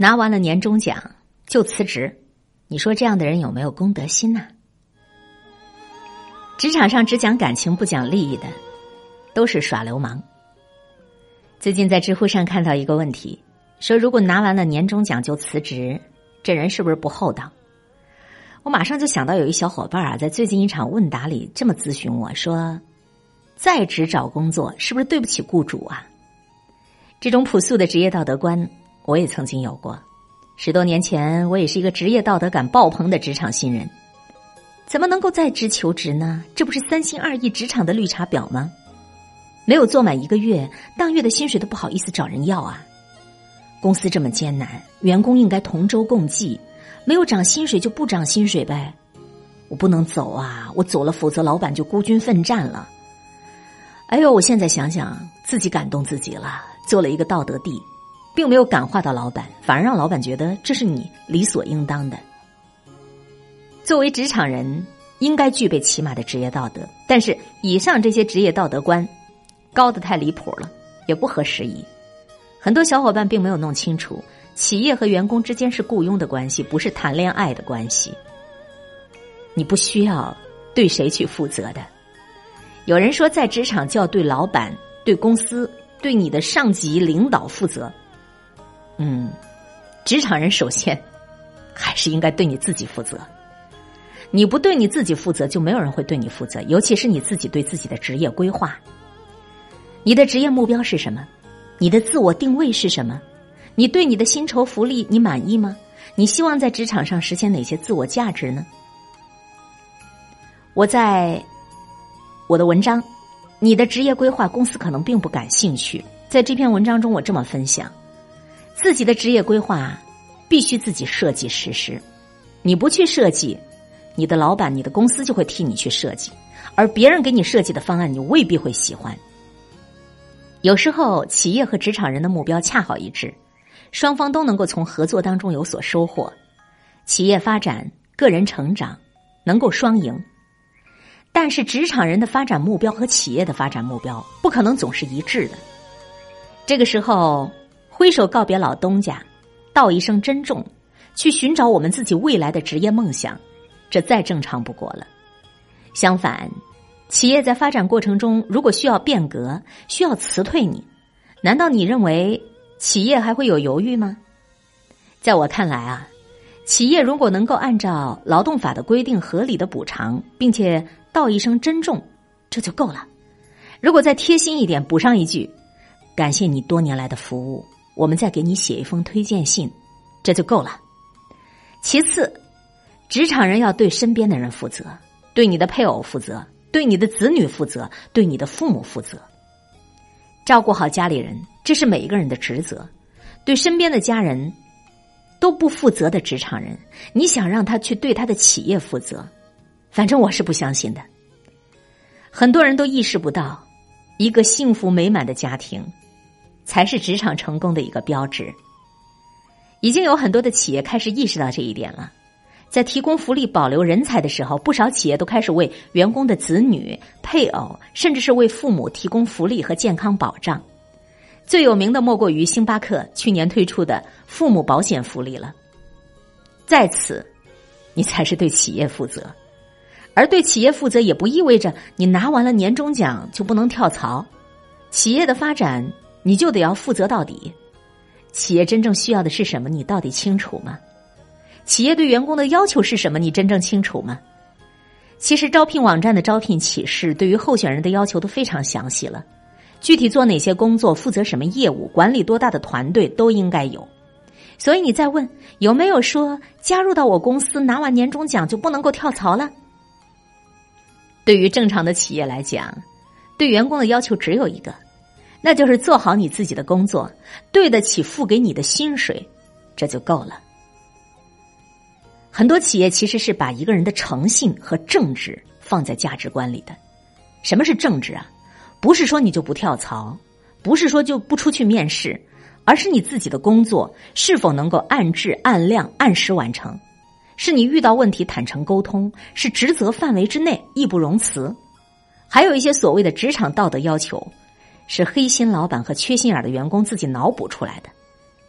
拿完了年终奖就辞职，你说这样的人有没有公德心呢？职场上只讲感情不讲利益的，都是耍流氓。最近在知乎上看到一个问题，说如果拿完了年终奖就辞职，这人是不是不厚道？我马上就想到有一小伙伴啊，在最近一场问答里这么咨询我说：“在职找工作是不是对不起雇主啊？”这种朴素的职业道德观。我也曾经有过，十多年前，我也是一个职业道德感爆棚的职场新人，怎么能够在职求职呢？这不是三心二意职场的绿茶婊吗？没有做满一个月，当月的薪水都不好意思找人要啊！公司这么艰难，员工应该同舟共济，没有涨薪水就不涨薪水呗！我不能走啊，我走了，否则老板就孤军奋战了。哎呦，我现在想想，自己感动自己了，做了一个道德帝。并没有感化到老板，反而让老板觉得这是你理所应当的。作为职场人，应该具备起码的职业道德，但是以上这些职业道德观高的太离谱了，也不合时宜。很多小伙伴并没有弄清楚，企业和员工之间是雇佣的关系，不是谈恋爱的关系。你不需要对谁去负责的。有人说，在职场就要对老板、对公司、对你的上级领导负责。嗯，职场人首先还是应该对你自己负责。你不对你自己负责，就没有人会对你负责。尤其是你自己对自己的职业规划，你的职业目标是什么？你的自我定位是什么？你对你的薪酬福利你满意吗？你希望在职场上实现哪些自我价值呢？我在我的文章《你的职业规划公司可能并不感兴趣》在这篇文章中，我这么分享。自己的职业规划必须自己设计实施，你不去设计，你的老板、你的公司就会替你去设计，而别人给你设计的方案，你未必会喜欢。有时候，企业和职场人的目标恰好一致，双方都能够从合作当中有所收获，企业发展、个人成长能够双赢。但是，职场人的发展目标和企业的发展目标不可能总是一致的。这个时候。挥手告别老东家，道一声珍重，去寻找我们自己未来的职业梦想，这再正常不过了。相反，企业在发展过程中如果需要变革，需要辞退你，难道你认为企业还会有犹豫吗？在我看来啊，企业如果能够按照劳动法的规定合理的补偿，并且道一声珍重，这就够了。如果再贴心一点，补上一句，感谢你多年来的服务。我们再给你写一封推荐信，这就够了。其次，职场人要对身边的人负责，对你的配偶负责，对你的子女负责，对你的父母负责，照顾好家里人，这是每一个人的职责。对身边的家人都不负责的职场人，你想让他去对他的企业负责，反正我是不相信的。很多人都意识不到，一个幸福美满的家庭。才是职场成功的一个标志。已经有很多的企业开始意识到这一点了，在提供福利、保留人才的时候，不少企业都开始为员工的子女、配偶，甚至是为父母提供福利和健康保障。最有名的莫过于星巴克去年推出的父母保险福利了。在此，你才是对企业负责，而对企业负责也不意味着你拿完了年终奖就不能跳槽。企业的发展。你就得要负责到底，企业真正需要的是什么？你到底清楚吗？企业对员工的要求是什么？你真正清楚吗？其实招聘网站的招聘启事对于候选人的要求都非常详细了，具体做哪些工作、负责什么业务、管理多大的团队都应该有。所以你再问有没有说加入到我公司拿完年终奖就不能够跳槽了？对于正常的企业来讲，对员工的要求只有一个。那就是做好你自己的工作，对得起付给你的薪水，这就够了。很多企业其实是把一个人的诚信和正直放在价值观里的。什么是正直啊？不是说你就不跳槽，不是说就不出去面试，而是你自己的工作是否能够按质、按量、按时完成，是你遇到问题坦诚沟通，是职责范围之内义不容辞。还有一些所谓的职场道德要求。是黑心老板和缺心眼的员工自己脑补出来的，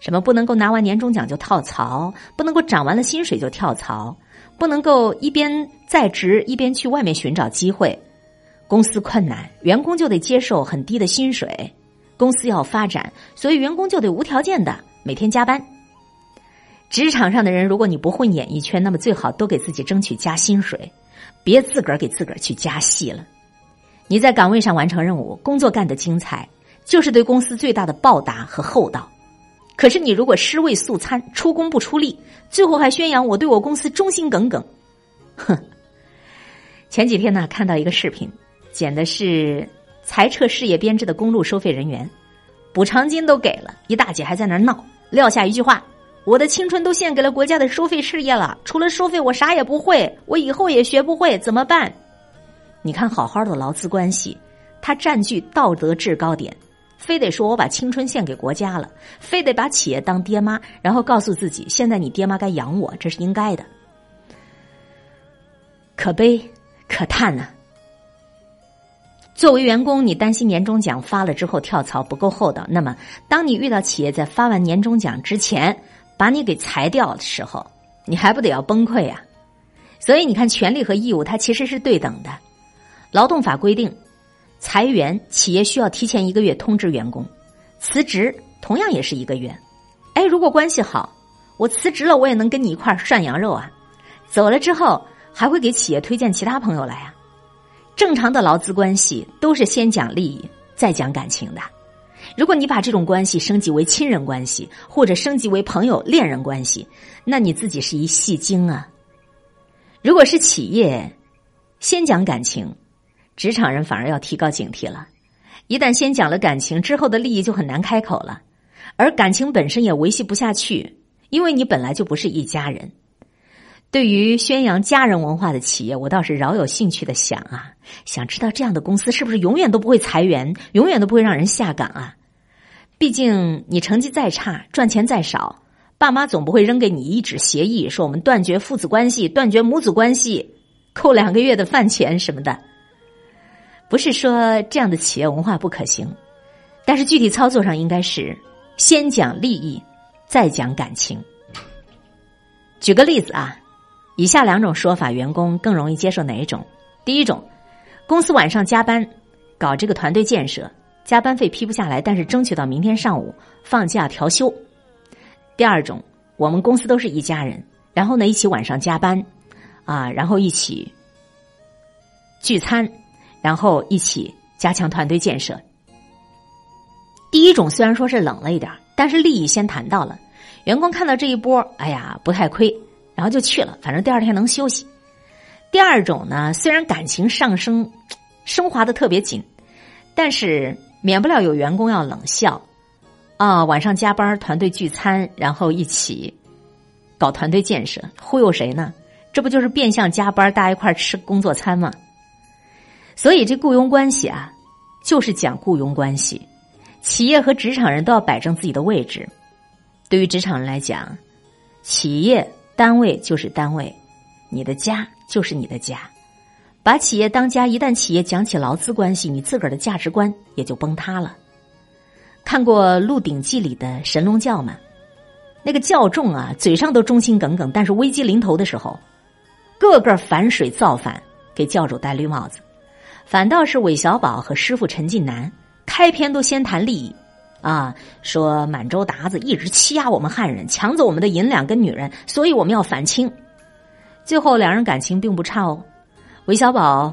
什么不能够拿完年终奖就跳槽，不能够涨完了薪水就跳槽，不能够一边在职一边去外面寻找机会。公司困难，员工就得接受很低的薪水。公司要发展，所以员工就得无条件的每天加班。职场上的人，如果你不混演艺圈，那么最好都给自己争取加薪水，别自个儿给自个儿去加戏了。你在岗位上完成任务，工作干得精彩，就是对公司最大的报答和厚道。可是你如果尸位素餐，出工不出力，最后还宣扬我对我公司忠心耿耿，哼！前几天呢，看到一个视频，剪的是裁撤事业编制的公路收费人员，补偿金都给了，一大姐还在那闹，撂下一句话：“我的青春都献给了国家的收费事业了，除了收费我啥也不会，我以后也学不会，怎么办？”你看，好好的劳资关系，他占据道德制高点，非得说我把青春献给国家了，非得把企业当爹妈，然后告诉自己，现在你爹妈该养我，这是应该的，可悲可叹呢。作为员工，你担心年终奖发了之后跳槽不够厚道，那么当你遇到企业在发完年终奖之前把你给裁掉的时候，你还不得要崩溃啊？所以你看，权利和义务它其实是对等的。劳动法规定，裁员企业需要提前一个月通知员工，辞职同样也是一个月。哎，如果关系好，我辞职了，我也能跟你一块涮羊肉啊。走了之后，还会给企业推荐其他朋友来啊。正常的劳资关系都是先讲利益，再讲感情的。如果你把这种关系升级为亲人关系，或者升级为朋友、恋人关系，那你自己是一戏精啊。如果是企业，先讲感情。职场人反而要提高警惕了，一旦先讲了感情，之后的利益就很难开口了，而感情本身也维系不下去，因为你本来就不是一家人。对于宣扬家人文化的企业，我倒是饶有兴趣的想啊，想知道这样的公司是不是永远都不会裁员，永远都不会让人下岗啊？毕竟你成绩再差，赚钱再少，爸妈总不会扔给你一纸协议，说我们断绝父子关系，断绝母子关系，扣两个月的饭钱什么的。不是说这样的企业文化不可行，但是具体操作上应该是先讲利益，再讲感情。举个例子啊，以下两种说法，员工更容易接受哪一种？第一种，公司晚上加班搞这个团队建设，加班费批不下来，但是争取到明天上午放假调休。第二种，我们公司都是一家人，然后呢一起晚上加班啊，然后一起聚餐。然后一起加强团队建设。第一种虽然说是冷了一点，但是利益先谈到了，员工看到这一波，哎呀不太亏，然后就去了，反正第二天能休息。第二种呢，虽然感情上升升华的特别紧，但是免不了有员工要冷笑啊，晚上加班团队聚餐，然后一起搞团队建设，忽悠谁呢？这不就是变相加班，大家一块吃工作餐吗？所以，这雇佣关系啊，就是讲雇佣关系。企业和职场人都要摆正自己的位置。对于职场人来讲，企业单位就是单位，你的家就是你的家。把企业当家，一旦企业讲起劳资关系，你自个儿的价值观也就崩塌了。看过《鹿鼎记》里的神龙教吗？那个教众啊，嘴上都忠心耿耿，但是危机临头的时候，个个反水造反，给教主戴绿帽子。反倒是韦小宝和师傅陈近南开篇都先谈利益，啊，说满洲鞑子一直欺压我们汉人，抢走我们的银两跟女人，所以我们要反清。最后两人感情并不差哦，韦小宝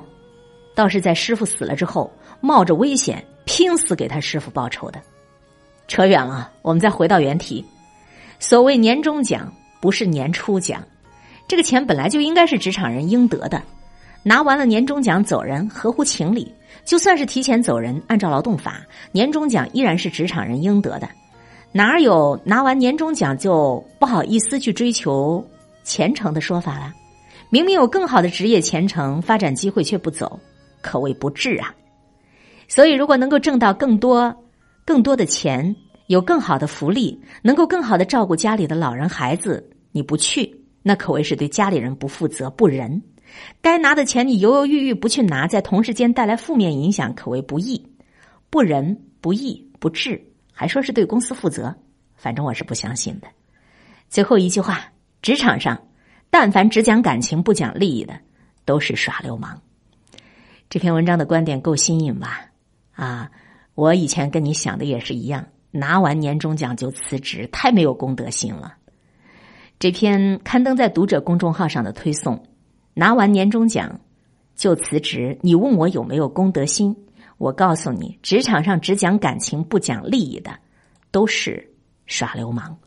倒是在师傅死了之后，冒着危险拼死给他师傅报仇的。扯远了，我们再回到原题。所谓年终奖不是年初奖，这个钱本来就应该是职场人应得的。拿完了年终奖走人，合乎情理。就算是提前走人，按照劳动法，年终奖依然是职场人应得的。哪有拿完年终奖就不好意思去追求前程的说法了？明明有更好的职业前程发展机会却不走，可谓不智啊！所以，如果能够挣到更多、更多的钱，有更好的福利，能够更好的照顾家里的老人孩子，你不去，那可谓是对家里人不负责、不仁。该拿的钱你犹犹豫豫不去拿，在同事间带来负面影响，可谓不义、不仁、不义、不智，还说是对公司负责，反正我是不相信的。最后一句话：职场上，但凡只讲感情不讲利益的，都是耍流氓。这篇文章的观点够新颖吧？啊，我以前跟你想的也是一样，拿完年终奖就辞职，太没有公德心了。这篇刊登在读者公众号上的推送，拿完年终奖就辞职，你问我有没有公德心？我告诉你，职场上只讲感情不讲利益的，都是耍流氓。